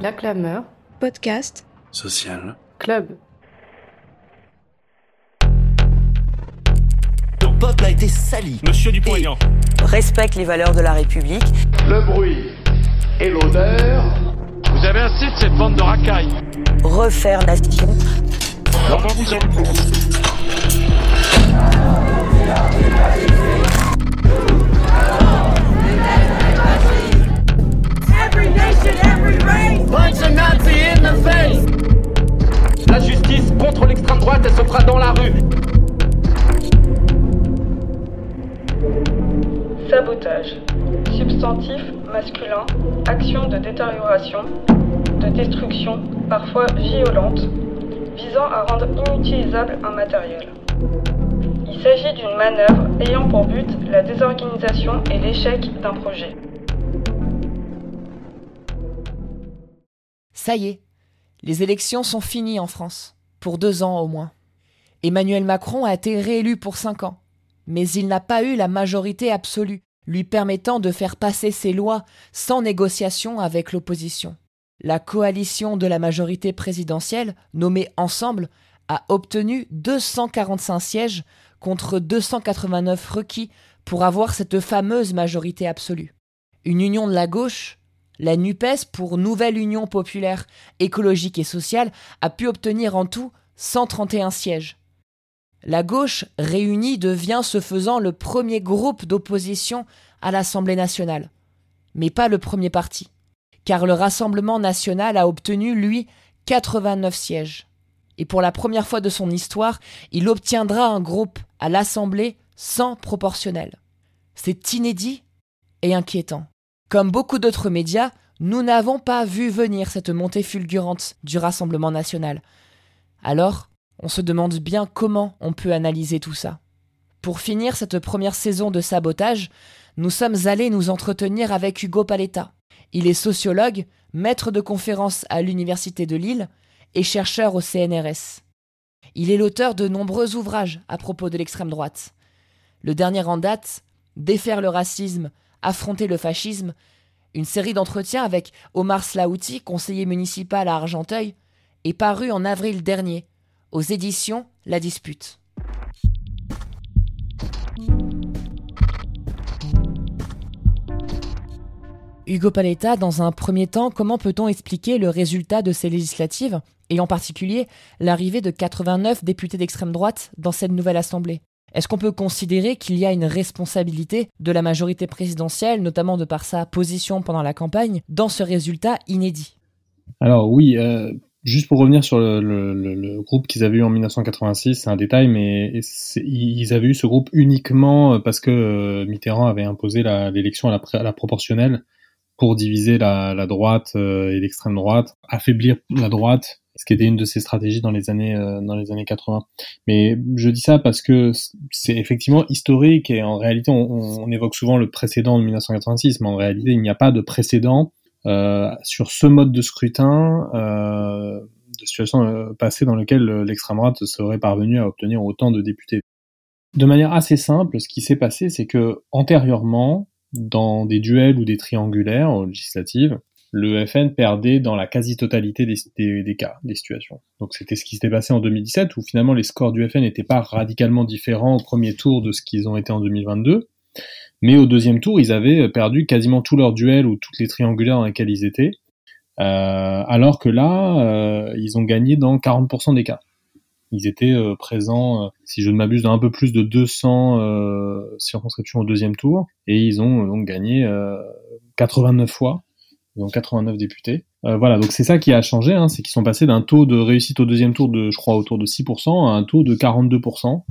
La clameur. Podcast. Social. Club. Ton peuple a été sali. Monsieur Dupont-Aignan. Respecte les valeurs de la République. Le bruit et l'odeur. Vous avez assez de cette bande de racailles. Refaire nation. Every nation, every race. Punch a Nazi in the face. La justice contre l'extrême droite, elle se fera dans la rue. Sabotage. Substantif masculin. Action de détérioration, de destruction, parfois violente, visant à rendre inutilisable un matériel. Il s'agit d'une manœuvre ayant pour but la désorganisation et l'échec d'un projet. Ça y est, les élections sont finies en France, pour deux ans au moins. Emmanuel Macron a été réélu pour cinq ans, mais il n'a pas eu la majorité absolue, lui permettant de faire passer ses lois sans négociation avec l'opposition. La coalition de la majorité présidentielle, nommée Ensemble, a obtenu 245 sièges contre 289 requis pour avoir cette fameuse majorité absolue. Une union de la gauche, la NUPES pour Nouvelle Union populaire écologique et sociale, a pu obtenir en tout 131 sièges. La gauche réunie devient ce faisant le premier groupe d'opposition à l'Assemblée nationale, mais pas le premier parti, car le Rassemblement national a obtenu, lui, 89 sièges. Et pour la première fois de son histoire, il obtiendra un groupe à l'Assemblée sans proportionnel. C'est inédit et inquiétant. Comme beaucoup d'autres médias, nous n'avons pas vu venir cette montée fulgurante du Rassemblement national. Alors, on se demande bien comment on peut analyser tout ça. Pour finir cette première saison de sabotage, nous sommes allés nous entretenir avec Hugo Paletta. Il est sociologue, maître de conférences à l'Université de Lille et chercheur au CNRS. Il est l'auteur de nombreux ouvrages à propos de l'extrême droite. Le dernier en date, Défaire le racisme, affronter le fascisme, une série d'entretiens avec Omar Slaouti, conseiller municipal à Argenteuil, est paru en avril dernier aux éditions La Dispute. Hugo Paletta, dans un premier temps, comment peut-on expliquer le résultat de ces législatives, et en particulier l'arrivée de 89 députés d'extrême droite dans cette nouvelle Assemblée? Est-ce qu'on peut considérer qu'il y a une responsabilité de la majorité présidentielle, notamment de par sa position pendant la campagne, dans ce résultat inédit? Alors oui, euh, Juste pour revenir sur le, groupe qu'ils avaient eu en 1986, c'est un détail, mais ils avaient eu ce groupe uniquement parce que Mitterrand avait imposé l'élection à la, proportionnelle pour diviser la, droite euh, et l'extrême droite, affaiblir la droite, ce qui était une de ses stratégies dans les années euh, dans les années 80. Mais je dis ça parce que c'est effectivement historique et en réalité on, évoque souvent le précédent de 1986, mais en réalité il n'y a pas de précédent euh, sur ce mode de scrutin euh, de situation euh, passée dans lequel l'extrême droite serait parvenue à obtenir autant de députés. De manière assez simple, ce qui s'est passé, c'est que antérieurement, dans des duels ou des triangulaires aux législatives, le FN perdait dans la quasi-totalité des, cas, des situations. Donc c'était ce qui s'était passé en 2017, où finalement les scores du FN n'étaient pas radicalement différents au premier tour de ce qu'ils ont été en 2022. Mais au deuxième tour, ils avaient perdu quasiment tous leurs duels ou toutes les triangulaires dans lesquels ils étaient. Euh, alors que là, euh, ils ont gagné dans 40% des cas. Ils étaient euh, présents, si je ne m'abuse, dans un peu plus de 200 euh, circonscriptions au deuxième tour, et ils ont donc gagné 89 fois. Ils ont 89 députés. voilà, donc c'est ça qui a changé, hein, c'est qu'ils sont passés d'un taux de réussite au deuxième tour de, je crois, autour de 6% à un taux de 42%.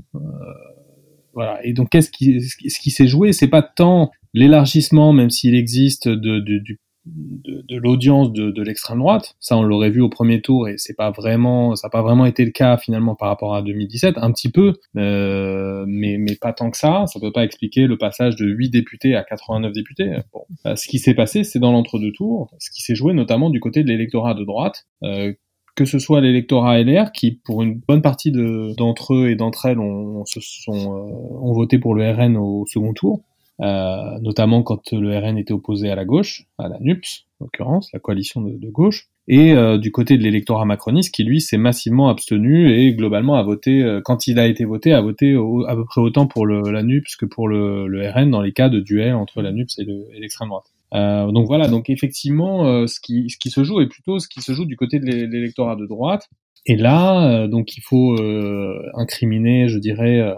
Voilà. Et donc, qu'est-ce qui, ce qui s'est joué, c'est pas tant l'élargissement, même s'il existe, de, de, de, de l'audience de, de l'extrême droite. Ça, on l'aurait vu au premier tour, et c'est pas vraiment, ça n'a pas vraiment été le cas finalement par rapport à 2017, un petit peu, euh, mais mais pas tant que ça. Ça peut pas expliquer le passage de 8 députés à 89 députés. Bon, euh, ce qui s'est passé, c'est dans l'entre-deux tours, ce qui s'est joué notamment du côté de l'électorat de droite, euh, que ce soit l'électorat LR qui, pour une bonne partie d'entre eux et d'entre elles, ont, se sont, euh, ont voté pour le RN au second tour, euh, notamment quand le RN était opposé à la gauche, à la NUPS en l'occurrence, la coalition de, gauche, et euh, du côté de l'électorat macroniste qui lui s'est massivement abstenu et globalement a voté, euh, quand il a été voté, a voté à peu près autant pour le, la NUPS que pour le, le, RN dans les cas de duel entre la NUPS et l'extrême droite. Euh, donc voilà, donc effectivement, ce, qui, ce qui se joue est plutôt ce qui se joue du côté de l'électorat de droite. Et là, donc il faut incriminer, je dirais,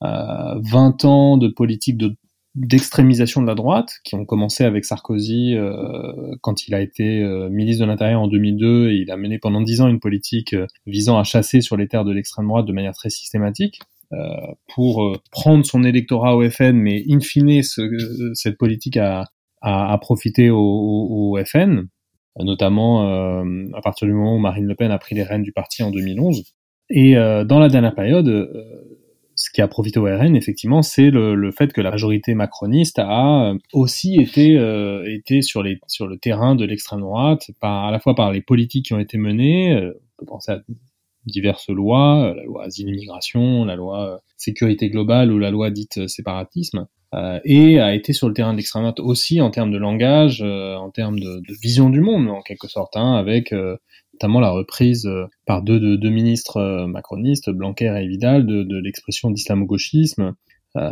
20 ans de politique de d'extrémisation de la droite, qui ont commencé avec Sarkozy euh, quand il a été euh, ministre de l'Intérieur en 2002 et il a mené pendant dix ans une politique euh, visant à chasser sur les terres de l'extrême droite de manière très systématique. pour prendre son électorat au FN, mais in fine, ce, cette politique a, a, a profité au, au, au, FN, notamment à partir du moment où Marine Le Pen a pris les rênes du parti en 2011. Et dans la dernière période, ce qui a profité au RN, effectivement, c'est le, le, fait que la majorité macroniste a euh, aussi été, euh, été sur, les, sur le terrain de l'extrême droite, par, à la fois par les politiques qui ont été menées, euh, on peut penser à diverses lois, la loi asile-immigration, la loi sécurité globale ou la loi dite séparatisme, et a été sur le terrain de l'extrême droite aussi en termes de langage, en termes de, de, vision du monde, en quelque sorte, hein, avec notamment la reprise euh, par deux, deux, deux, ministres euh, macronistes, Blanquer et Vidal, de, l'expression d'islamo-gauchisme, euh,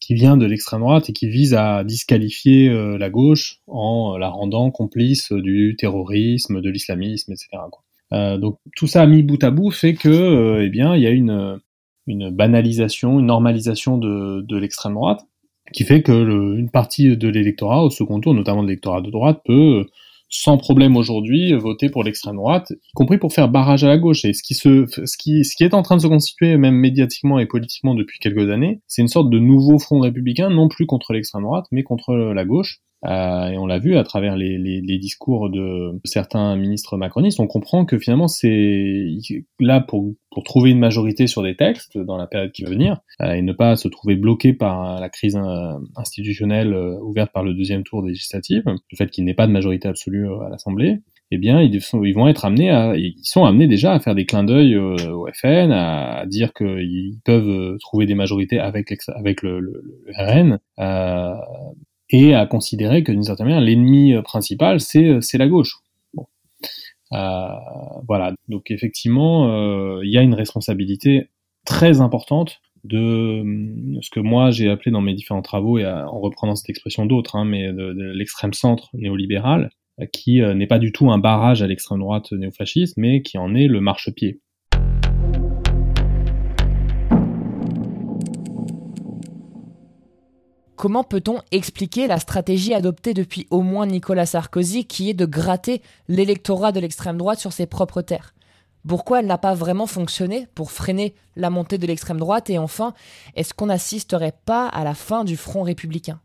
qui vient de l'extrême droite et qui vise à disqualifier la gauche en la rendant complice du terrorisme, de l'islamisme, etc. Donc tout ça mis bout à bout fait que, eh bien, il y a une, banalisation, une normalisation de, l'extrême droite, qui fait que une partie de l'électorat au second tour, notamment de l'électorat de droite, peut sans problème aujourd'hui voter pour l'extrême droite, y compris pour faire barrage à la gauche. Et ce qui, se, ce, qui, ce qui est en train de se constituer, même médiatiquement et politiquement depuis quelques années, c'est une sorte de nouveau front républicain, non plus contre l'extrême droite, mais contre la gauche, et on l'a vu à travers les, les, les, discours de certains ministres macronistes, on comprend que finalement c'est là pour, pour trouver une majorité sur des textes dans la période qui va venir euh, et ne pas se trouver bloqué par la crise euh, institutionnelle euh, ouverte par le deuxième tour législatif, le fait qu'il n'ait pas de majorité absolue à l'Assemblée. Eh bien, ils, sont, vont être amenés à, ils sont amenés déjà à faire des clins d'œil au, FN, à, dire qu'ils peuvent trouver des majorités avec, avec le, le, le RN, euh, et à considérer que d'une certaine manière l'ennemi euh, principal c'est euh, c'est la gauche. Bon. Euh, voilà, donc effectivement euh, il y a une responsabilité très importante de ce que moi j'ai appelé dans mes différents travaux et en reprenant cette expression d'autres, hein, mais de, de l'extrême centre néolibéral, qui n'est pas du tout un barrage à l'extrême droite néofasciste, mais qui en est le marchepied. Comment peut-on expliquer la stratégie adoptée depuis au moins Nicolas Sarkozy qui est de gratter l'électorat de l'extrême droite sur ses propres terres? Pourquoi elle n'a pas vraiment fonctionné pour freiner la montée de l'extrême droite? Et enfin, est-ce qu'on n'assisterait pas à la fin du front républicain?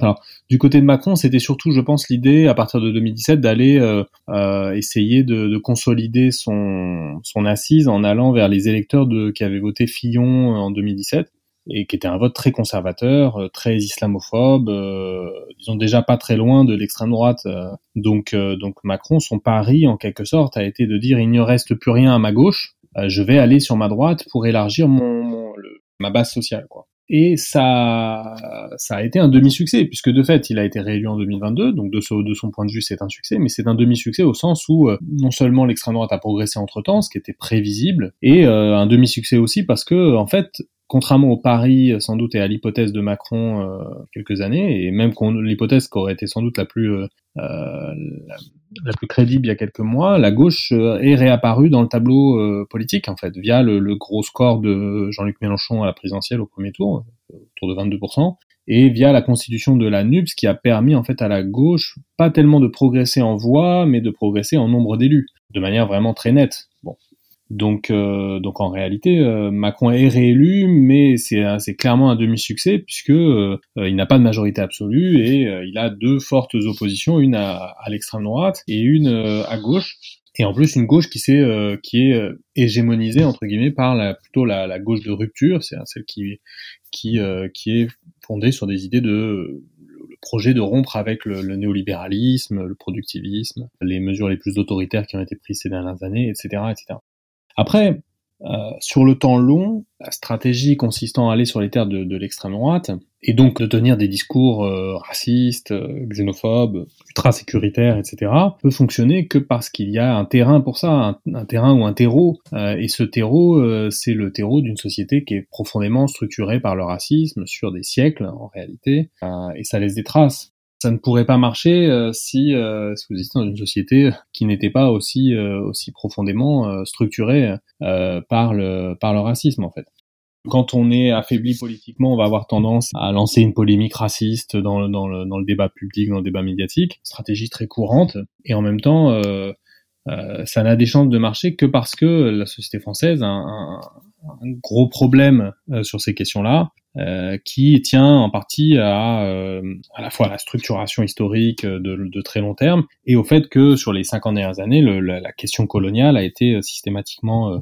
Alors, du côté de Macron, c'était surtout, je pense, l'idée, à partir de 2017, d'aller euh, euh, essayer de, de, consolider son, assise en allant vers les électeurs qui avaient voté Fillon en 2017 et qui était un vote très conservateur, euh, très islamophobe, euh, disons déjà pas très loin de l'extrême droite. Euh. donc, euh, donc Macron, son pari en quelque sorte a été de dire il ne reste plus rien à ma gauche, je vais aller sur ma droite pour élargir mon, mon le, ma base sociale. Quoi. Et ça, ça a été un demi-succès, puisque de fait, il a été réélu en 2022, donc de, de son point de vue, c'est un succès, mais c'est un demi-succès au sens où non seulement l'extrême droite a progressé entre-temps, ce qui était prévisible, et un demi-succès aussi parce que, en fait, contrairement au pari sans doute et à l'hypothèse de Macron euh, quelques années, et même l'hypothèse qui aurait été sans doute la plus euh, euh, la, plus crédible il y a quelques mois, la gauche euh, est réapparue dans le tableau euh, politique en fait via le, le gros score de Jean-Luc Mélenchon à la présidentielle au premier tour, autour de 22%, et via la constitution de la NUPS qui a permis en fait à la gauche pas tellement de progresser en voix, mais de progresser en nombre d'élus de manière vraiment très nette. Donc, euh, donc en réalité, euh, Macron est réélu, mais c'est clairement un demi-succès puisque euh, il n'a pas de majorité absolue et il a deux fortes oppositions, une à, à l'extrême droite et une à gauche. Et en plus une gauche qui, qui est hégémonisée entre guillemets par la, plutôt la, la gauche de rupture, c'est celle qui qui qui est fondée sur des idées de le projet de rompre avec le, le, néolibéralisme, le productivisme, les mesures les plus autoritaires qui ont été prises ces dernières années, etc., etc. Après, Euh, sur le temps long, la stratégie consistant à aller sur les terres de, de l'extrême droite, et donc de tenir des discours euh, racistes, euh, xénophobes, ultra-sécuritaires, etc., peut fonctionner que parce qu'il y a un terrain pour ça, un, un terrain ou un terreau. Euh, et ce terreau, c'est le terreau d'une société qui est profondément structurée par le racisme sur des siècles, en réalité, et ça laisse des traces ça ne pourrait pas marcher euh, si, euh, si, vous étiez dans une société qui n'était pas aussi, euh, aussi profondément structurée par, le, par le racisme en fait. Quand on est affaibli politiquement, on va avoir tendance à lancer une polémique raciste dans, dans, le, dans le débat public, dans le débat médiatique, stratégie très courante, et en même temps, ça n'a des chances de marcher que parce que la société française un gros problème sur ces questions-là, euh, qui tient en partie à, euh, à la fois à la structuration historique de, de, très long terme et au fait que sur les 50 dernières années, le, la, question coloniale a été systématiquement euh,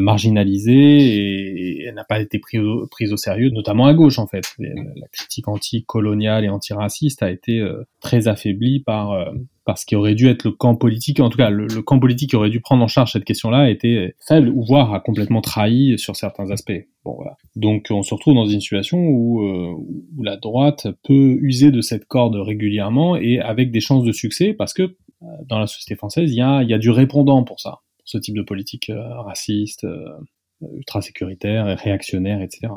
marginalisée et, elle n'a pas été prise au, sérieux, notamment à gauche en fait. La critique anti-coloniale et antiraciste a été très affaiblie par parce qu'il aurait dû être le camp politique, en tout cas le, camp politique qui aurait dû prendre en charge cette question-là a été faible ou voire a complètement trahi sur certains aspects. Bon voilà. Donc on se retrouve dans une situation où, euh, la droite peut user de cette corde régulièrement et avec des chances de succès parce que euh, dans la société française il y a, du répondant pour ça, ce type de politique euh, raciste, ultra sécuritaire, réactionnaire, etc.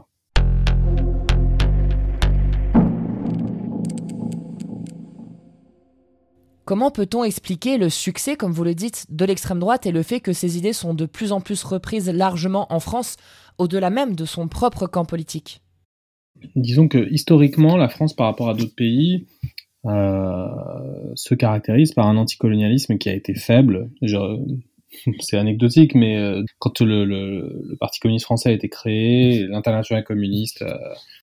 Comment peut-on expliquer le succès, comme vous le dites, de l'extrême droite et le fait que ces idées sont de plus en plus reprises largement en France, au-delà même de son propre camp politique? Disons que historiquement, la France, par rapport à d'autres pays, euh, se caractérise par un anticolonialisme qui a été faible. C'est anecdotique, mais euh, quand le, le, le, Parti communiste français a été créé, l'international communiste, euh,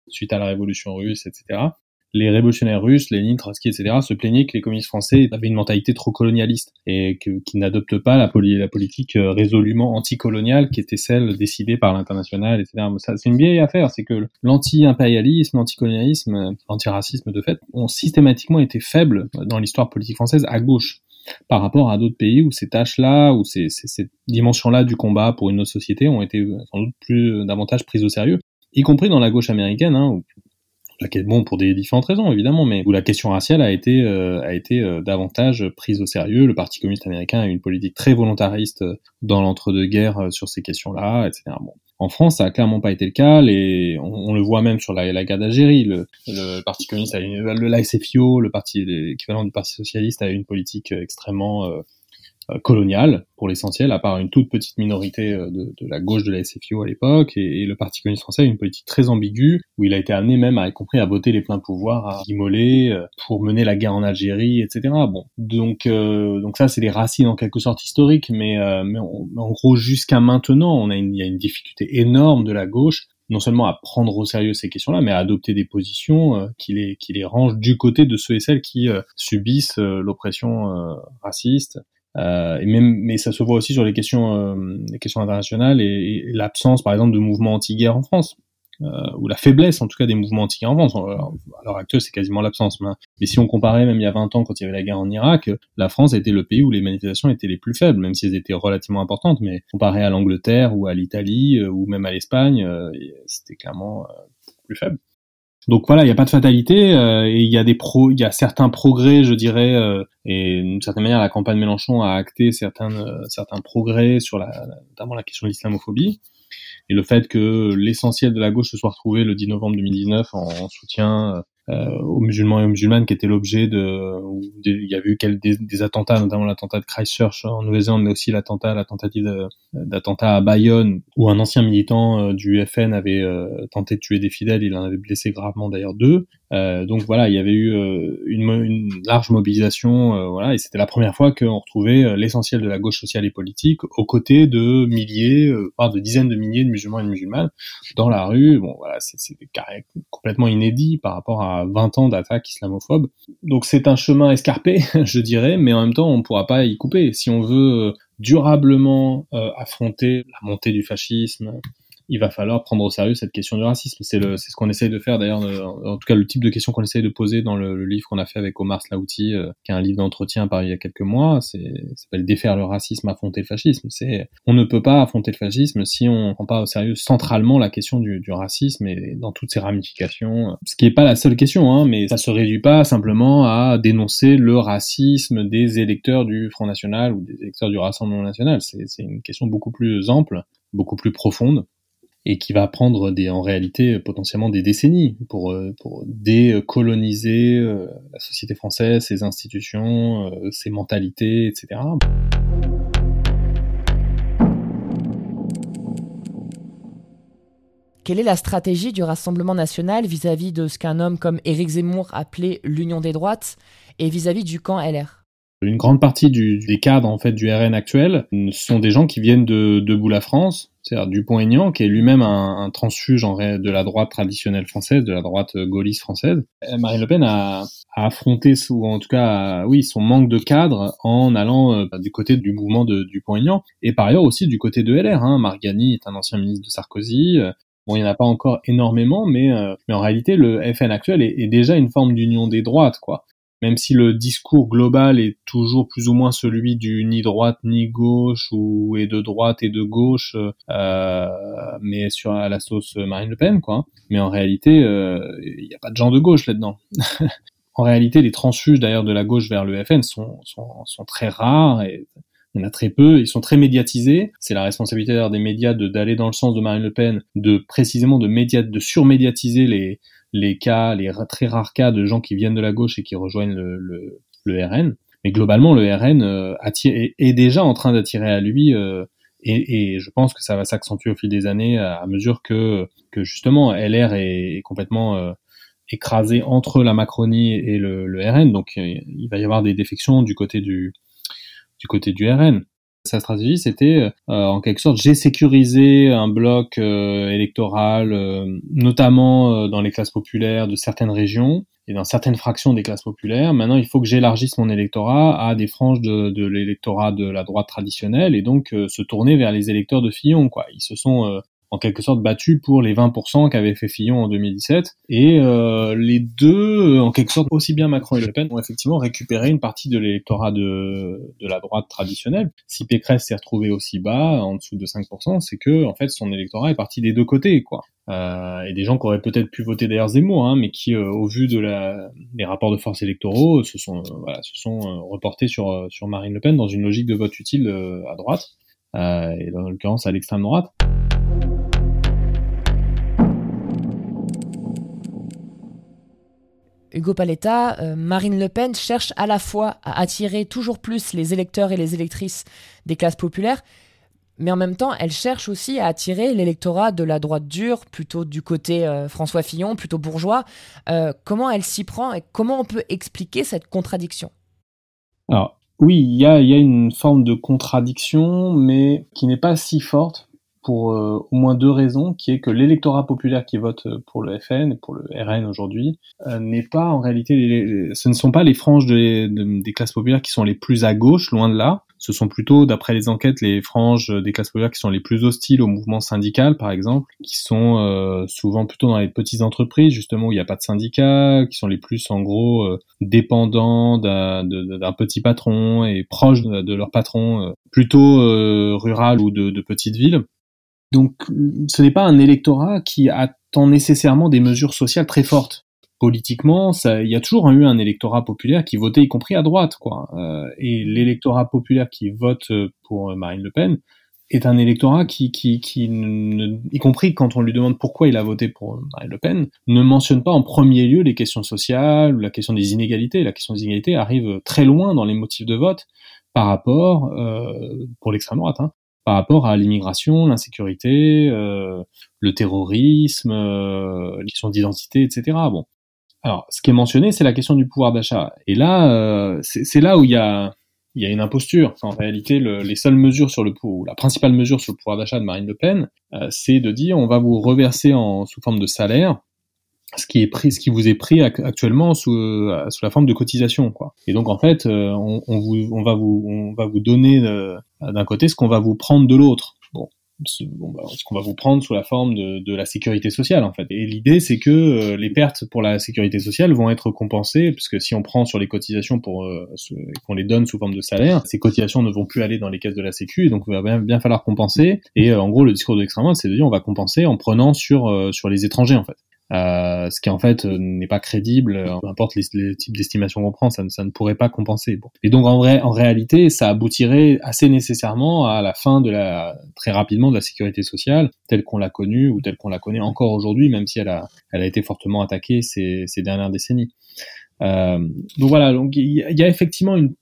suite à la révolution russe, etc., les révolutionnaires russes, Lénine, Trotsky, etc., se plaignaient que les communistes français avaient une mentalité trop colonialiste et qu'ils n'adoptent pas la, la, politique euh, résolument anticoloniale qui était celle décidée par l'international, etc. C'est une vieille affaire, c'est que l'anti-impérialisme, l'anticolonialisme, l'antiracisme de fait ont systématiquement été faibles dans l'histoire politique française à gauche par rapport à d'autres pays où ces tâches-là, où ces, dimensions-là du combat pour une autre société ont été sans doute plus davantage prises au sérieux, y compris dans la gauche américaine, hein, où bon pour des différentes raisons évidemment, mais où la question raciale a été euh, a été euh, davantage prise au sérieux. Le Parti communiste américain a eu une politique très volontariste euh, dans l'entre-deux-guerres sur ces questions-là, etc. En France, ça a clairement pas été le cas. Les, on, le voit même sur la, guerre d'Algérie. Le, le, Parti communiste a le le parti l'équivalent du Parti socialiste, a une politique extrêmement euh, coloniale pour l'essentiel, à part une toute petite minorité euh, de, de la gauche de la SFIO à l'époque, et, le Parti communiste français a une politique très ambiguë, où il a été amené même, à, y compris à voter les pleins pouvoirs, à immoler euh, pour mener la guerre en Algérie, etc. Bon, donc donc ça c'est les racines en quelque sorte historiques, mais, mais, en gros jusqu'à maintenant, on a une, il y a une difficulté énorme de la gauche non seulement à prendre au sérieux ces questions-là, mais à adopter des positions qui, les, qui les rangent du côté de ceux et celles qui subissent l'oppression raciste euh, et même, mais ça se voit aussi sur les questions, euh, les questions internationales et, l'absence, par exemple, de mouvements anti-guerre en France, euh, ou la faiblesse, en tout cas, des mouvements anti-guerre en France. À l'heure actuelle, c'est quasiment l'absence. Mais, mais, si on comparait même il y a 20 ans, quand il y avait la guerre en Irak, la France était le pays où les manifestations étaient les plus faibles, même si elles étaient relativement importantes. Mais comparé à l'Angleterre ou à l'Italie euh, ou même à l'Espagne, euh, c'était clairement plus faible. Donc voilà, il n'y a pas de fatalité euh, et il y a des pro, il y a certains progrès, je dirais, euh, et d'une certaine manière, la campagne Mélenchon a acté certains euh, certains progrès sur la, notamment la question de l'islamophobie. Et le fait que l'essentiel de la gauche se soit retrouvé le 10 novembre 2019 en, en soutien euh, aux musulmans et aux musulmanes qui étaient l'objet de, il y a eu des, attentats, notamment l'attentat de Christchurch en Nouvelle-Zélande, mais aussi l'attentat, la d'attentat à Bayonne, où un ancien militant euh, du FN avait euh, tenté de tuer des fidèles, il en avait blessé gravement d'ailleurs deux. Euh, donc voilà, il y avait eu une, une, large mobilisation, voilà, et c'était la première fois qu'on retrouvait l'essentiel de la gauche sociale et politique aux côtés de milliers, voire de dizaines de milliers de musulmans et de musulmanes dans la rue. Bon voilà, c'est complètement inédit par rapport à 20 ans d'attaques islamophobes. Donc c'est un chemin escarpé, je dirais, mais en même temps on ne pourra pas y couper. Si on veut euh, durablement euh, affronter la montée du fascisme, il va falloir prendre au sérieux cette question du racisme. C'est le, ce qu'on essaye de faire d'ailleurs, en tout cas le type de question qu'on essaye de poser dans le, livre qu'on a fait avec Omar Slaouti, euh, qui est un livre d'entretien paru il y a quelques mois. C'est, s'appelle Défaire le racisme, affronter le fascisme. C'est, on ne peut pas affronter le fascisme si on prend pas au sérieux centralement la question du, du racisme et dans toutes ses ramifications. Ce qui n'est pas la seule question, hein, mais ça se réduit pas simplement à dénoncer le racisme des électeurs du Front National ou des électeurs du Rassemblement National. C'est une question beaucoup plus ample, beaucoup plus profonde et qui va prendre en réalité potentiellement des décennies pour, euh, décoloniser euh, la société française, ses institutions, euh, ses mentalités, etc. Quelle est la stratégie du Rassemblement national vis-à-vis de ce qu'un homme comme Éric Zemmour appelait l'union des droites et vis-à-vis du camp LR une grande partie du, des cadres en fait du RN actuel sont des gens qui viennent de Debout la France, c'est-à-dire Dupont-Aignan, qui est lui-même un, un, transfuge en de la droite traditionnelle française, de la droite gaulliste française. Marine Le Pen a, a affronté, ou en tout cas, oui, son manque de cadre en allant euh, du côté du mouvement de Dupont-Aignan, et par ailleurs aussi du côté de LR. Hein. Margani est un ancien ministre de Sarkozy. Bon, il n'y en a pas encore énormément, mais, euh, mais en réalité, le FN actuel est, est déjà une forme d'union des droites, quoi même si le discours global est toujours plus ou moins celui du ni droite ni gauche ou et de droite et de gauche, euh, mais sur à la sauce Marine Le Pen, quoi. Mais en réalité, euh, il n'y a pas de gens de gauche là-dedans. en réalité, les transfuges d'ailleurs de la gauche vers le FN sont, sont, sont très rares et il y en a très peu, ils sont très médiatisés. C'est la responsabilité des médias d'aller dans le sens de Marine Le Pen, de précisément de média, de surmédiatiser les les cas, les très rares cas de gens qui viennent de la gauche et qui rejoignent le, le, le RN. Mais globalement, le RN euh, attire, est, déjà en train d'attirer à lui, euh, et, et, je pense que ça va s'accentuer au fil des années à, mesure que, que justement LR est, complètement euh, écrasé entre la Macronie et le, le RN. Donc il va y avoir des défections du côté du, du côté du RN. Sa stratégie, c'était euh, en quelque sorte, j'ai sécurisé un bloc euh, électoral, euh, notamment dans les classes populaires de certaines régions et dans certaines fractions des classes populaires. Maintenant, il faut que j'élargisse mon électorat à des franges de, de l'électorat de la droite traditionnelle et donc se tourner vers les électeurs de Fillon. Quoi. Ils se sont en quelque sorte battu pour les 20% qu'avait fait Fillon en 2017. Et euh, les deux, en quelque sorte, aussi bien Macron et Le Pen, ont effectivement récupéré une partie de l'électorat de, de la droite traditionnelle. Si Pécresse s'est retrouvé aussi bas, en dessous de 5%, c'est que en fait son électorat est parti des deux côtés, quoi. Euh, et des gens qui auraient peut-être pu voter derrière Zemmour, hein, mais qui, euh, au vu de la, des rapports de force électoraux, se sont, euh, voilà, se sont euh, reportés sur, sur Marine Le Pen dans une logique de vote utile à droite, et dans l'occurrence à l'extrême droite. Hugo Paletta, euh, Marine Le Pen cherche à la fois à attirer toujours plus les électeurs et les électrices des classes populaires, mais en même temps, elle cherche aussi à attirer l'électorat de la droite dure, plutôt du côté euh, François Fillon, plutôt bourgeois. Euh, comment elle s'y prend et comment on peut expliquer cette contradiction? Alors, oui, il y a, y a, une forme de contradiction, mais qui n'est pas si forte pour euh, au moins deux raisons, qui est que l'électorat populaire qui vote euh, pour le FN et pour le RN aujourd'hui euh, n'est pas en réalité, les, ce ne sont pas les franges de, des classes populaires qui sont les plus à gauche, loin de là. Ce sont plutôt, d'après les enquêtes, les franges des classes populaires qui sont les plus hostiles au mouvement syndical, par exemple, qui sont souvent plutôt dans les petites entreprises, justement où il n'y a pas de syndicats, qui sont les plus en gros dépendants d'un petit patron et proches de, leur patron, plutôt rural ou de, de petites villes. Donc ce n'est pas un électorat qui attend nécessairement des mesures sociales très fortes. Politiquement, il y a toujours eu un électorat populaire qui votait, y compris à droite, quoi. Euh, et l'électorat populaire qui vote pour Marine Le Pen est un électorat qui, qui, qui y compris quand on lui demande pourquoi il a voté pour Marine Le Pen, ne mentionne pas en premier lieu les questions sociales ou la question des inégalités. La question des inégalités arrive très loin dans les motifs de vote par rapport, euh, pour l'extrême droite, hein, par rapport à l'immigration, l'insécurité, euh, le terrorisme, euh, les questions d'identité, etc. Bon. Alors, ce qui est mentionné, c'est la question du pouvoir d'achat. Et là, euh, c'est là où il y a, y a une imposture. en réalité, le, les seules mesures sur le pouvoir, la principale mesure sur le pouvoir d'achat de Marine Le Pen, euh, c'est de dire on va vous reverser en, sous forme de salaire ce qui est pris, ce qui vous est pris actuellement sous, euh, sous la forme de cotisation, quoi. Et donc en fait, euh, on, on, vous, on va vous, on va vous donner euh, d'un côté ce qu'on va vous prendre de l'autre. Bon, bah, ce qu'on va vous prendre sous la forme de, de la sécurité sociale en fait. Et l'idée c'est que les pertes pour la sécurité sociale vont être compensées puisque si on prend sur les cotisations pour euh, qu'on les donne sous forme de salaire, ces cotisations ne vont plus aller dans les caisses de la Sécu et donc il va bien, bien falloir compenser. Et euh, en gros le discours de l'extrême droite c'est de dire on va compenser en prenant sur sur les étrangers en fait. Euh, ce qui en fait euh, n'est pas crédible, euh, peu importe les, types d'estimation qu'on prend, ça, ne pourrait pas compenser. Et donc en vrai, en réalité, ça aboutirait assez nécessairement à la fin de la très rapidement de la sécurité sociale telle qu'on l'a connue ou telle qu'on la connaît encore aujourd'hui, même si elle a, elle a été fortement attaquée ces, ces dernières décennies. Donc voilà, donc il y, a effectivement une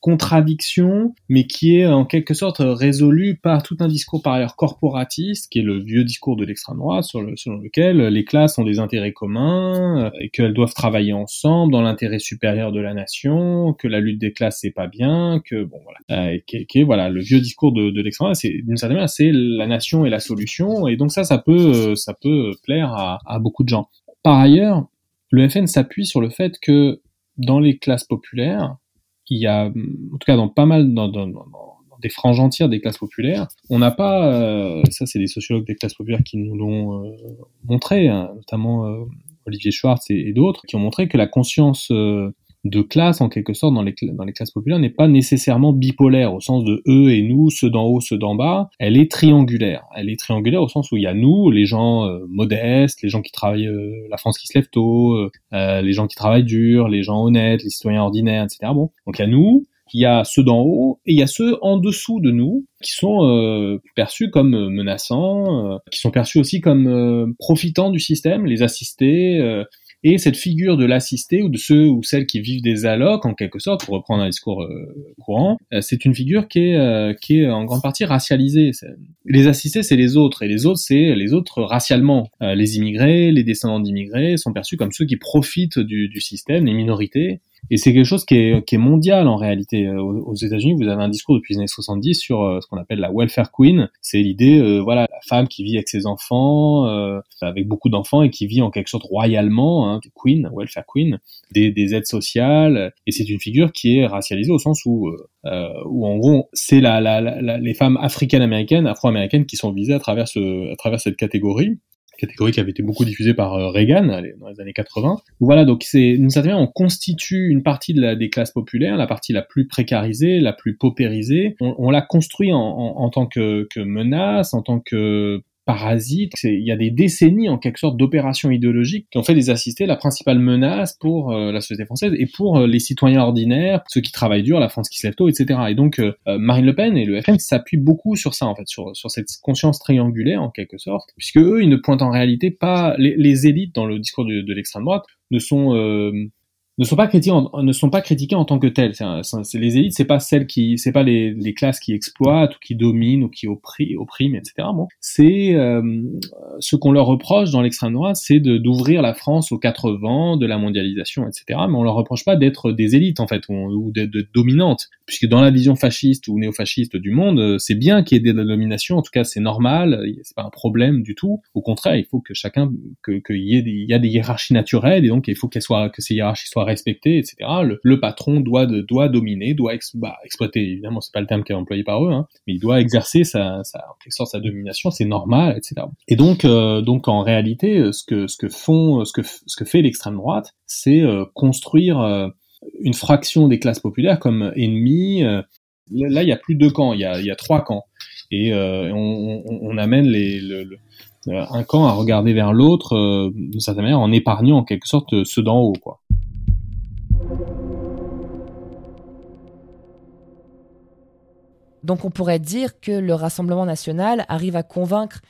contradiction, mais qui est en quelque sorte résolue par tout un discours par ailleurs corporatiste, qui est le vieux discours de l'extrême droite, selon lequel les classes ont des intérêts communs euh, et qu'elles doivent travailler ensemble dans l'intérêt supérieur de la nation, que la lutte des classes c'est pas bien, que bon voilà, euh, qui, est, voilà le vieux discours de, l'extrême droite, c'est d'une certaine manière c'est la nation et la solution, et donc ça ça peut euh, ça peut plaire à beaucoup de gens. Par ailleurs, le FN s'appuie sur le fait que dans les classes populaires, il y a, en tout cas dans pas mal, dans, des franges entières des classes populaires, on n'a pas, euh, ça c'est des sociologues des classes populaires qui nous l'ont euh, montré, hein, notamment euh, Olivier Schwartz et d'autres, qui ont montré que la conscience de classe, en quelque sorte, dans les, classes populaires, n'est pas nécessairement bipolaire, au sens de eux et nous, ceux d'en haut, ceux d'en bas. Elle est triangulaire. Elle est triangulaire au sens où il y a nous, les gens euh, modestes, les gens qui travaillent, euh, la France qui se lève tôt, euh, les gens qui travaillent dur, les gens honnêtes, les citoyens ordinaires, etc. Bon, donc il y a nous, il y a ceux d'en haut et il y a ceux en dessous de nous qui sont perçus comme menaçants, qui sont perçus aussi comme profitant du système, les assistés, et cette figure de l'assisté ou de ceux ou celles qui vivent des allocs, en quelque sorte, pour reprendre un discours euh, courant, euh, c'est une figure qui est, euh, qui est en grande partie racialisée. Les assistés, c'est les autres, et les autres, c'est les autres racialement. les immigrés, les descendants d'immigrés sont perçus comme ceux qui profitent du, du système, les minorités, et c'est quelque chose qui est, qui est mondial en réalité. Euh, aux, États-Unis, vous avez un discours depuis les années 70 sur euh, ce qu'on appelle la welfare queen. C'est l'idée, euh, voilà, la femme qui vit avec ses enfants, avec beaucoup d'enfants et qui vit en quelque sorte royalement, hein, queen, welfare queen, des, des aides sociales. Et c'est une figure qui est racialisée au sens où, où en gros, c'est la, la, la, les femmes africaines-américaines, afro-américaines qui sont visées à travers, ce, à travers cette catégorie catégorie qui avait été beaucoup diffusée par euh, Reagan dans les années 80. Voilà, donc c'est d'une certaine manière, on constitue une partie de la, des classes populaires, la partie la plus précarisée, la plus paupérisée. On, l'a construit en, en, tant que menace, en tant que parasite. Il y a des décennies en quelque sorte d'opérations idéologiques qui ont fait des assistés la principale menace pour euh, la société française et pour euh, les citoyens ordinaires, ceux qui travaillent dur, la France qui se lève tôt, etc. Et donc euh, Marine Le Pen et le FN s'appuient beaucoup sur ça en fait, sur, sur cette conscience triangulaire en quelque sorte, puisque eux ils ne pointent en réalité pas les, les élites dans le discours de, de l'extrême droite ne sont ne sont pas critiqués en, ne sont pas critiqués en tant que tels. C'est, les élites, c'est pas celles qui, c'est pas les, classes qui exploitent ou qui dominent ou qui oppriment, etc. C'est euh, ce qu'on leur reproche dans l'extrême droite, c'est d'ouvrir la France aux quatre vents de la mondialisation, etc. Mais on leur reproche pas d'être des élites en fait ou, d'être, dominantes, puisque dans la vision fasciste ou néofasciste du monde, c'est bien qu'il y ait des dominations. En tout cas, c'est normal, c'est pas un problème du tout. Au contraire, il faut que chacun, qu'il y ait, des, y a des hiérarchies naturelles et donc il faut que ces hiérarchies soient respecté, etc. Le, patron doit doit dominer, doit bah, exploiter. Évidemment, c'est pas le terme qui est employé par eux, hein, mais il doit exercer sa, sorte sa domination. C'est normal, etc. Et donc, euh, donc en réalité, euh, ce que ce que font, ce que ce que fait l'extrême droite, c'est euh, construire une fraction des classes populaires comme ennemis. là, il y a plus de deux camps, il y a, trois camps, et on, amène un camp à regarder vers l'autre d'une certaine manière en épargnant en quelque sorte ceux d'en haut, quoi. Donc on pourrait dire que le Rassemblement national arrive à convaincre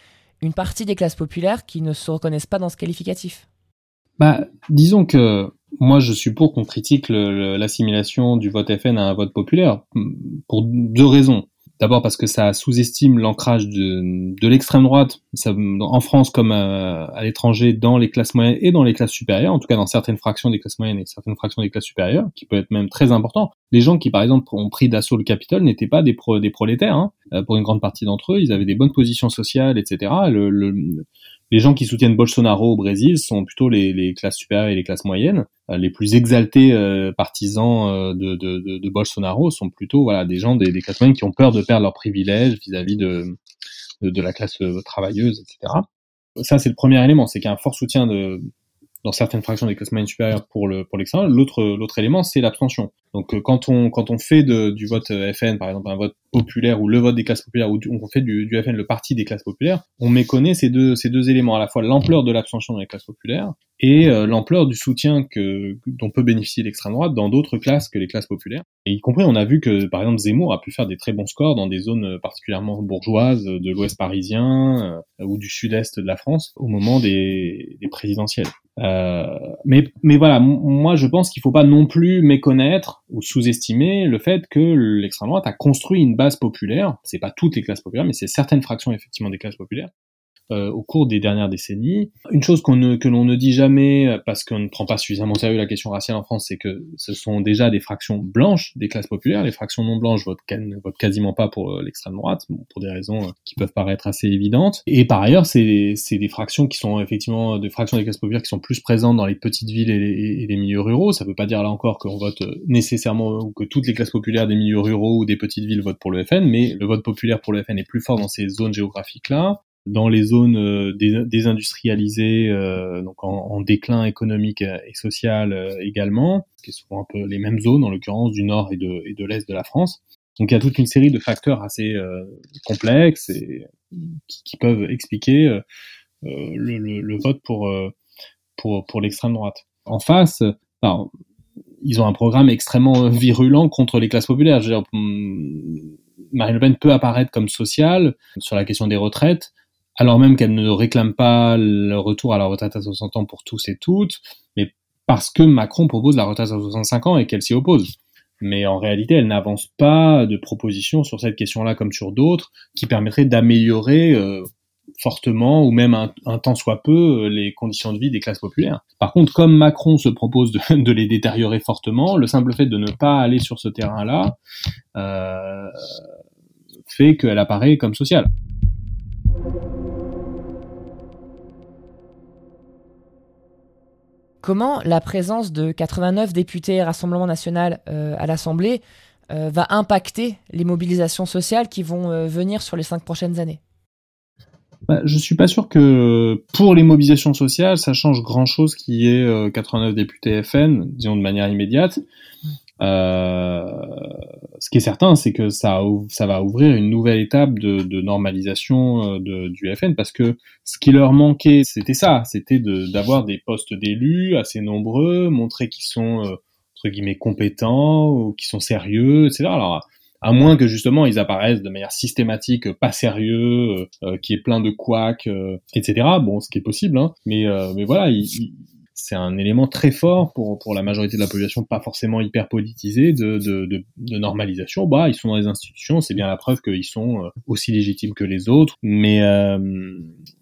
une partie des classes populaires qui ne se reconnaissent pas dans ce qualificatif. Bah, disons que moi je suis pour qu'on critique l'assimilation du vote FN à un vote populaire pour deux raisons. D'abord parce que ça sous-estime l'ancrage de, de l'extrême droite, ça, en France comme à, à l'étranger, dans les classes moyennes et dans les classes supérieures, en tout cas dans certaines fractions des classes moyennes et certaines fractions des classes supérieures, qui peut être même très important. Les gens qui, par exemple, ont pris d'assaut le Capitole n'étaient pas des, pro, des prolétaires. Hein. Euh, pour une grande partie d'entre eux, ils avaient des bonnes positions sociales, etc. Le, le, les gens qui soutiennent Bolsonaro au Brésil sont plutôt les, les classes supérieures et les classes moyennes. Euh, les plus exaltés euh, partisans euh, de, de, de, Bolsonaro sont plutôt voilà des gens des, des classes moyennes qui ont peur de perdre leurs privilèges vis-à-vis de de, la classe travailleuse, etc. Ça, c'est le premier élément, c'est qu'il y a un fort soutien de, dans certaines fractions des classes moyennes supérieures pour le pour l'extrême. L'autre l'autre élément, c'est l'abstention. Donc euh, quand on quand on fait de, du vote euh, FN, par exemple un vote populaire ou le vote des classes populaires, ou on fait du, du FN le parti des classes populaires, on méconnaît ces deux ces deux éléments à la fois l'ampleur de l'abstention dans les classes populaires et euh, l'ampleur du soutien que dont peut bénéficier l'extrême droite dans d'autres classes que les classes populaires. Et y compris, on a vu que par exemple Zemmour a pu faire des très bons scores dans des zones particulièrement bourgeoises de l'Ouest parisien ou du Sud-Est de la France au moment des, des présidentielles. Euh, mais, mais voilà, moi je pense qu'il faut pas non plus méconnaître ou sous-estimer le fait que l'extrême droite a construit une base populaire. C'est pas toutes les classes populaires, mais c'est certaines fractions effectivement des classes populaires euh, au cours des dernières décennies. Une chose qu'on ne, que l'on ne dit jamais euh, parce qu'on ne prend pas suffisamment au sérieux la question raciale en France, c'est que ce sont déjà des fractions blanches des classes populaires. Les fractions non blanches votent, votent quasiment pas pour euh, l'extrême droite, pour des raisons qui peuvent paraître assez évidentes. Et par ailleurs, c'est, c'est des fractions qui sont effectivement des fractions des classes populaires qui sont plus présentes dans les petites villes et les, milieux ruraux. Ça veut pas dire là encore qu'on vote nécessairement ou que toutes les classes populaires des milieux ruraux ou des petites villes votent pour le FN, mais le vote populaire pour le FN est plus fort dans ces zones géographiques-là dans les zones euh, désindustrialisées, euh, donc en, déclin économique et social euh, également, qui sont un peu les mêmes zones, en l'occurrence du nord et de, et de l'est de la France. Donc il y a toute une série de facteurs assez complexes et qui, peuvent expliquer le, le, vote pour, pour, pour l'extrême droite. En face, alors, ils ont un programme extrêmement virulent contre les classes populaires. Dire, hum, Marine Le Pen peut apparaître comme sociale sur la question des retraites, alors même qu'elle ne réclame pas le retour à la retraite à 60 ans pour tous et toutes, mais parce que Macron propose la retraite à 65 ans et qu'elle s'y oppose. Mais en réalité, elle n'avance pas de propositions sur cette question-là comme sur d'autres qui permettraient d'améliorer euh, fortement ou même un, temps soit peu euh, les conditions de vie des classes populaires. Par contre, comme Macron se propose de, de les détériorer fortement, le simple fait de ne pas aller sur ce terrain-là euh, fait qu'elle apparaît comme sociale. Comment la présence de 89 députés Rassemblement national euh, à l'Assemblée euh, va impacter les mobilisations sociales qui vont euh, venir sur les cinq prochaines années? Bah, Je suis pas sûr que pour les mobilisations sociales, ça change grand-chose qui est 89 députés FN, disons de manière immédiate. Euh, ce qui est certain, c'est que ça, ça va ouvrir une nouvelle étape de, de normalisation euh, de, du FN parce que ce qui leur manquait, c'était ça, c'était d'avoir des postes d'élus assez nombreux, montrer qu'ils sont euh, entre guillemets compétents ou qu'ils sont sérieux, etc. Alors à moins que justement ils apparaissent de manière systématique pas sérieux, euh, qui est plein de couacs, etc. Bon, ce qui est possible, hein. mais mais voilà, ils, c'est un élément très fort pour, pour la majorité de la population, pas forcément hyper politisé, de, de, de, normalisation. Bah, ils sont dans les institutions, c'est bien la preuve qu'ils sont euh, aussi légitimes que les autres, mais, euh,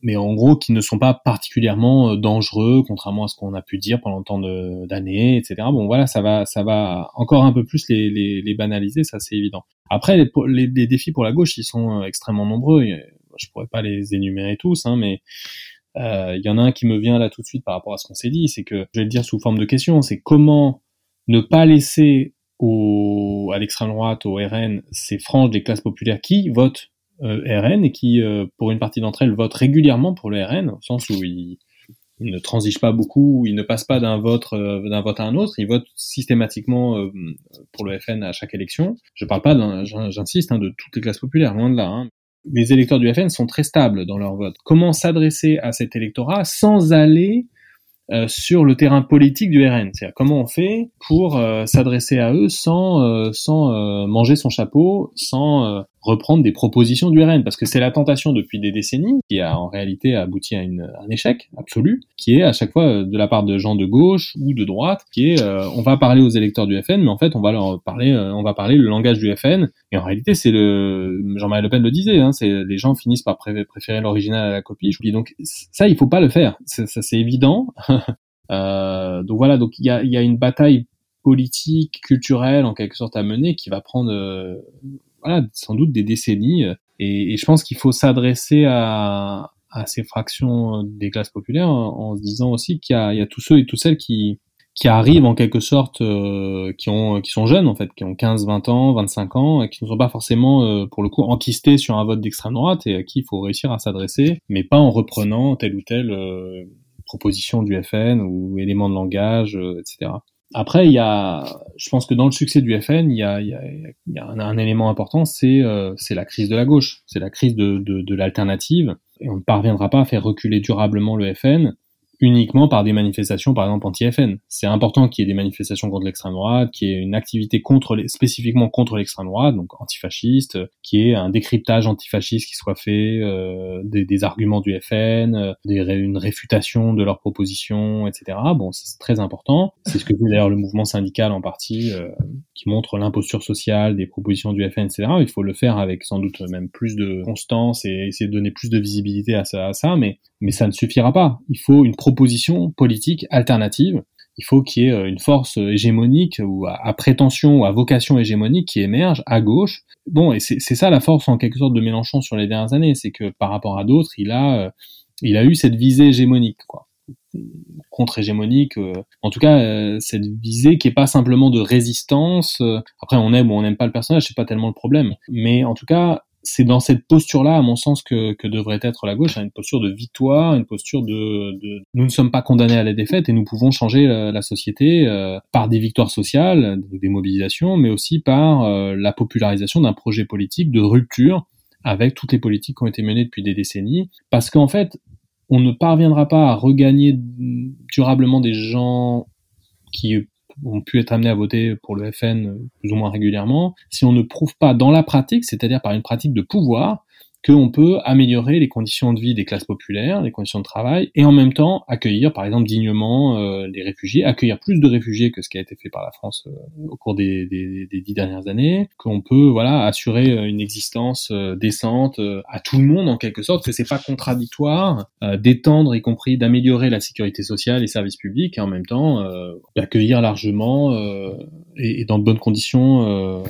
mais en gros, qu'ils ne sont pas particulièrement euh, dangereux, contrairement à ce qu'on a pu dire pendant tant d'années, etc. Bon, voilà, ça va, ça va encore un peu plus les, les, les banaliser, ça c'est évident. Après, les, les, les, défis pour la gauche, ils sont extrêmement nombreux. Je pourrais pas les énumérer tous, hein, mais il euh, y en a un qui me vient là tout de suite par rapport à ce qu'on s'est dit, c'est que, je vais le dire sous forme de question, c'est comment ne pas laisser au, à l'extrême droite, au RN, ces franges des classes populaires qui votent euh, RN et qui, euh, pour une partie d'entre elles, votent régulièrement pour le RN, au sens où ils, ne transigent pas beaucoup, ils ne passent pas d'un vote d'un vote à un autre, ils votent systématiquement pour le FN à chaque élection. Je parle pas, j'insiste, hein, de toutes les classes populaires, loin de là. Hein les électeurs du FN sont très stables dans leur vote. Comment s'adresser à cet électorat sans aller euh, sur le terrain politique du RN. C'est-à-dire comment on fait pour euh, s'adresser à eux sans, euh, sans manger son chapeau, sans reprendre des propositions du RN, parce que c'est la tentation depuis des décennies qui a en réalité abouti à une, un échec absolu, qui est à chaque fois de la part de gens de gauche ou de droite, qui est on va parler aux électeurs du FN, mais en fait on va leur parler, on va parler le langage du FN, et en réalité c'est le Jean-Marie Le Pen le disait, hein, c'est les gens finissent par préférer l'original à la copie. Et donc ça il faut pas le faire, ça c'est évident. euh, donc voilà, donc il y a, y a une bataille politique, culturelle en quelque sorte à mener qui va prendre euh, voilà, sans doute des décennies. Et, et je pense qu'il faut s'adresser à, à, ces fractions des classes populaires en, se disant aussi qu'il y, y, a tous ceux et toutes celles qui, qui arrivent en quelque sorte, euh, qui ont, qui sont jeunes en fait, qui ont 15, 20 ans, 25 ans, et qui ne sont pas forcément, euh, pour le coup, enquistés sur un vote d'extrême droite et à qui il faut réussir à s'adresser, mais pas en reprenant telle ou telle euh, proposition du FN ou élément de langage, etc. Après, il y a, je pense que dans le succès du FN, il y a, y a, y a un, un, élément important, c'est c'est la crise de la gauche, c'est la crise de, de, de l'alternative, et on ne parviendra pas à faire reculer durablement le FN uniquement par des manifestations, par exemple anti-FN. C'est important qu'il y ait des manifestations contre l'extrême droite, qu'il y ait une activité contre les, spécifiquement contre l'extrême droite, donc antifasciste, qu'il y ait un décryptage antifasciste qui soit fait, euh, des, des, arguments du FN, euh, des, une réfutation de leurs propositions, etc. Bon, c'est très important. C'est ce que fait d'ailleurs le mouvement syndical en partie, euh, qui montre l'imposture sociale des propositions du FN, etc. Il faut le faire avec sans doute même plus de constance et essayer de donner plus de visibilité à ça, à ça mais mais ça ne suffira pas. Il faut une proposition politique alternative. Il faut qu'il y ait euh, une force hégémonique ou à, prétention ou à vocation hégémonique qui émerge à gauche. Bon, et c'est ça la force en quelque sorte de Mélenchon sur les dernières années, c'est que par rapport à d'autres, il a, euh, il a eu cette visée hégémonique, quoi contre-hégémonique, euh, en tout cas cette visée qui est pas simplement de résistance. après on aime ou on n'aime pas le personnage, c'est pas tellement le problème, mais en tout cas c'est dans cette posture-là, à mon sens, que, que, devrait être la gauche, hein, une posture de victoire, une posture de, de, nous ne sommes pas condamnés à la défaite et nous pouvons changer la, société euh, par des victoires sociales, des mobilisations, mais aussi par euh, la popularisation d'un projet politique de rupture avec toutes les politiques qui ont été menées depuis des décennies, parce qu'en fait, on ne parviendra pas à regagner durablement des gens qui ont pu être amenés à voter pour le FN plus ou moins régulièrement, si on ne prouve pas dans la pratique, c'est-à-dire par une pratique de pouvoir, qu'on peut améliorer les conditions de vie des classes populaires, les conditions de travail, et en même temps accueillir, par exemple, dignement euh, les réfugiés, accueillir plus de réfugiés que ce qui a été fait par la France euh, au cours des, des, des, dix dernières années, qu'on peut voilà assurer euh, une existence euh, décente à tout le monde en quelque sorte, que c'est pas contradictoire d'étendre, y compris d'améliorer la sécurité sociale et services publics, et en même temps d'accueillir largement et, et, dans de bonnes conditions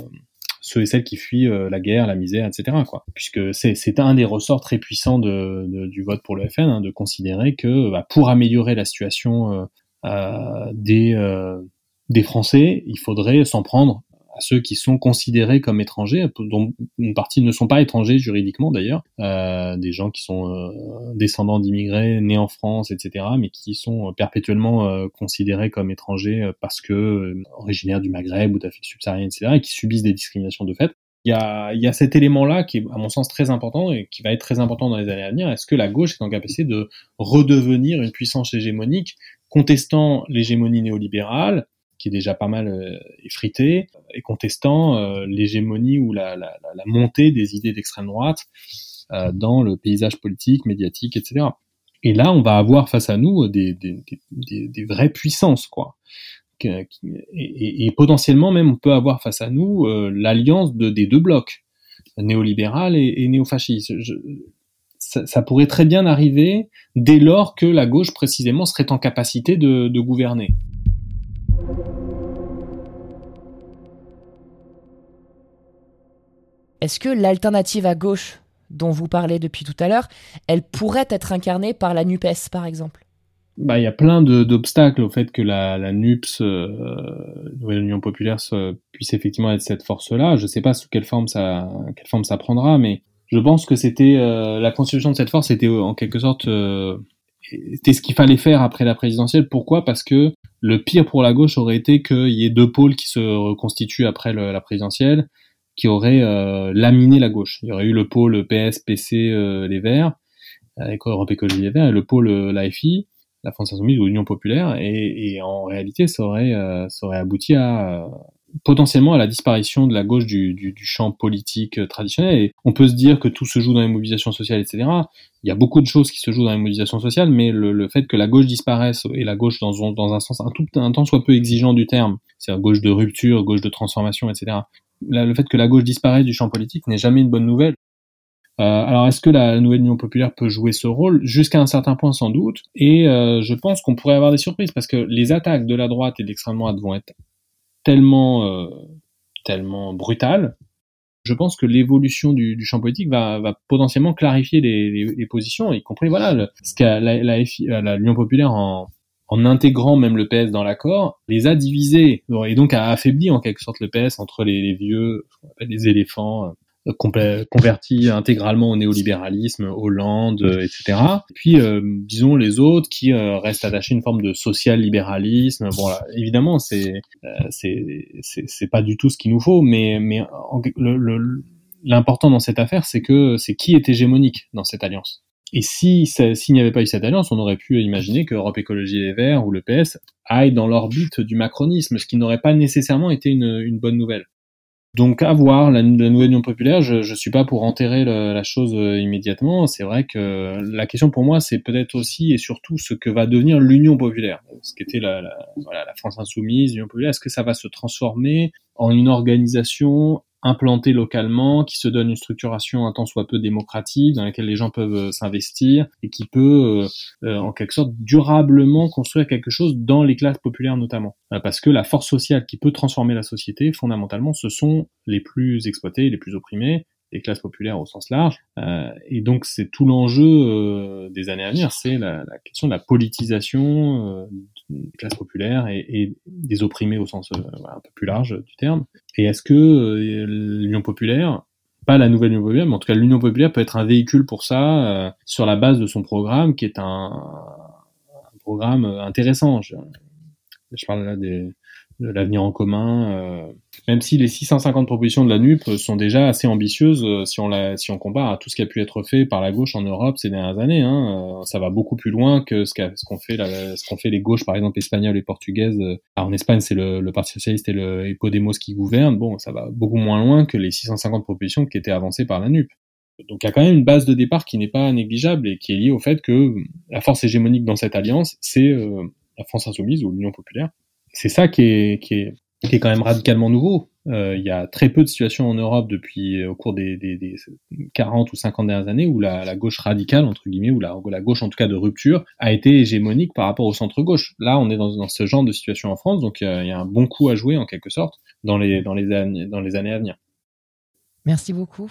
ceux et celles qui fuient euh, la guerre, la misère, etc. Puisque c'est un des ressorts très puissants du vote pour le FN, hein, de considérer que bah, pour améliorer la situation euh, euh, des Français, il faudrait s'en prendre à ceux qui sont considérés comme étrangers, dont une partie ne sont pas étrangers juridiquement d'ailleurs, euh, des gens qui sont euh, descendants d'immigrés nés en France, etc., mais qui sont perpétuellement euh, considérés comme étrangers euh, parce que euh, originaires du Maghreb ou d'Afrique subsaharienne, etc., et qui subissent des discriminations de fait. Il y, a, il y a cet élément-là qui est, à mon sens, très important et qui va être très important dans les années à venir. Est-ce que la gauche est en capacité de redevenir une puissance hégémonique contestant l'hégémonie néolibérale, qui est déjà pas mal euh, effrité, et contestant euh, l'hégémonie ou la, montée des idées d'extrême droite euh, dans le paysage politique, médiatique, etc. Et là, on va avoir face à nous des, vraies puissances, quoi. Et, potentiellement même, on peut avoir face à nous l'alliance de, des deux blocs, néolibéral et, et néofasciste. Ça, pourrait très bien arriver dès lors que la gauche précisément serait en capacité de gouverner. Est-ce que l'alternative à gauche dont vous parlez depuis tout à l'heure, elle pourrait être incarnée par la NUPES, par exemple? Bah, il y a plein d'obstacles au fait que la, la NUPS, euh, Nouvelle Union Populaire, puisse effectivement être cette force-là. Je ne sais pas sous quelle forme ça, quelle forme ça prendra, mais je pense que c'était euh, la constitution de cette force était en quelque sorte euh, ce qu'il fallait faire après la présidentielle. Pourquoi? Parce que le pire pour la gauche aurait été qu'il y ait deux pôles qui se reconstituent après la présidentielle qui aurait euh, laminé la gauche. Il y aurait eu le pôle PS, PC, euh, les Verts, avec Europe Écologie Les Verts, et le pôle euh, l'AFI, la France Insoumise ou l'Union Populaire, et, et, en réalité, ça aurait, euh, ça aurait abouti à potentiellement à la disparition de la gauche du, du, du, champ politique traditionnel. Et on peut se dire que tout se joue dans les mobilisations sociales, etc. Il y a beaucoup de choses qui se jouent dans les mobilisations sociales, mais le, le fait que la gauche disparaisse et la gauche dans, dans un sens un tout un temps soit peu exigeant du terme, c'est-à-dire gauche de rupture, gauche de transformation, etc le fait que la gauche disparaisse du champ politique n'est jamais une bonne nouvelle. Euh, alors est-ce que la nouvelle Union populaire peut jouer ce rôle? Jusqu'à un certain point sans doute. Et euh, je pense qu'on pourrait avoir des surprises parce que les attaques de la droite et de l'extrême droite vont être tellement, euh, tellement. Je pense que l'évolution du, champ politique va, potentiellement clarifier les, positions, y compris voilà ce qu'a la, la, la, populaire en, intégrant même le PS dans l'accord, les a divisés et donc a affaibli en quelque sorte le PS entre les, les vieux, ce qu'on appelle les éléphants, convertis intégralement au néolibéralisme, Hollande, euh, etc. puis, euh, disons, les autres qui euh, restent attachés à une forme de social-libéralisme. Bon, évidemment, c'est c'est pas du tout ce qu'il nous faut, mais, mais l'important dans cette affaire, c'est que c'est qui est hégémonique dans cette alliance. Et si s'il n'y avait pas eu cette alliance, on aurait pu imaginer que Europe Écologie Les Verts ou le PS aillent dans l'orbite du macronisme, ce qui n'aurait pas nécessairement été une, une bonne nouvelle. Donc à voir, la, nouvelle Union populaire, je ne suis pas pour enterrer la chose euh, immédiatement. C'est vrai que la question pour moi, c'est peut-être aussi et surtout ce que va devenir l'Union populaire, ce qu'était la, la, voilà, la France insoumise, l'Union populaire. Est-ce que ça va se transformer en une organisation implanté localement, qui se donne une structuration un tant soit peu démocratique, dans laquelle les gens peuvent euh, s'investir et qui peut, euh, euh, en quelque sorte, durablement construire quelque chose dans les classes populaires notamment. parce que la force sociale qui peut transformer la société, fondamentalement, ce sont les plus exploités, les plus opprimés, les classes populaires au sens large. Euh, et donc c'est tout l'enjeu euh, des années à venir, c'est la, question de la politisation euh, des classes populaires et, des opprimés au sens euh, un peu plus large du terme. Et est-ce que l'Union populaire, pas la nouvelle Union populaire, mais en tout cas l'Union populaire peut être un véhicule pour ça sur la base de son programme, qui est un, un programme intéressant. Je, je parle là des de l'avenir en commun, euh, même si les 650 propositions de la NUP sont déjà assez ambitieuses euh, si on la, si on compare à tout ce qui a pu être fait par la gauche en Europe ces dernières années. Hein, euh, ça va beaucoup plus loin que ce qu'ont ce qu'on fait, ce qu'on fait les gauches, par exemple espagnoles et portugaises. En Espagne, c'est le, le, Parti socialiste et le et Podemos qui gouvernent. Bon, ça va beaucoup moins loin que les 650 propositions qui étaient avancées par la NUP. Donc il y a quand même une base de départ qui n'est pas négligeable et qui est liée au fait que la force hégémonique dans cette alliance, c'est la France insoumise ou l'Union populaire c'est ça qui est, qui, est, qui est quand même radicalement nouveau. Euh, il y a très peu de situations en Europe depuis au cours des, des, des 40 ou 50 dernières années où la, gauche radicale entre guillemets ou la, gauche en tout cas de rupture a été hégémonique par rapport au centre gauche. Là, on est dans, ce genre de situation en France, donc a, il y, a, un bon coup à jouer en quelque sorte dans les dans les années dans les années à venir. Merci beaucoup.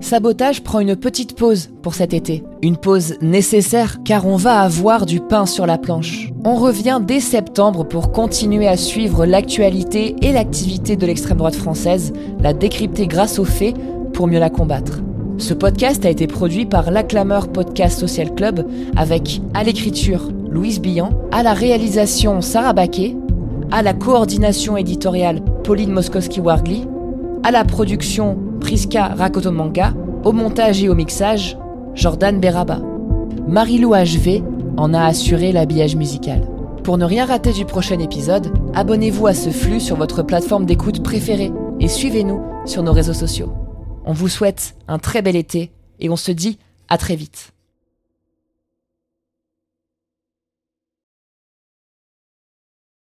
Sabotage prend une petite pause pour cet été. Une pause nécessaire car on va avoir du pain sur la planche. On revient dès septembre pour continuer à suivre l'actualité et l'activité de l'extrême droite française, la décrypter grâce aux faits pour mieux la combattre. Ce podcast a été produit par l'Acclameur Podcast Social Club avec à l'écriture Louise Billan, à la réalisation Sarah Baquet, à la coordination éditoriale Pauline Moskowski-Wargli, à la production Priska Rakotomanga, au montage et au mixage, Jordan Beraba. Marie-Lou HV en a assuré l'habillage musical. Pour ne rien rater du prochain épisode, abonnez-vous à ce flux sur votre plateforme d'écoute préférée et suivez-nous sur nos réseaux sociaux. On vous souhaite un très bel été et on se dit à très vite.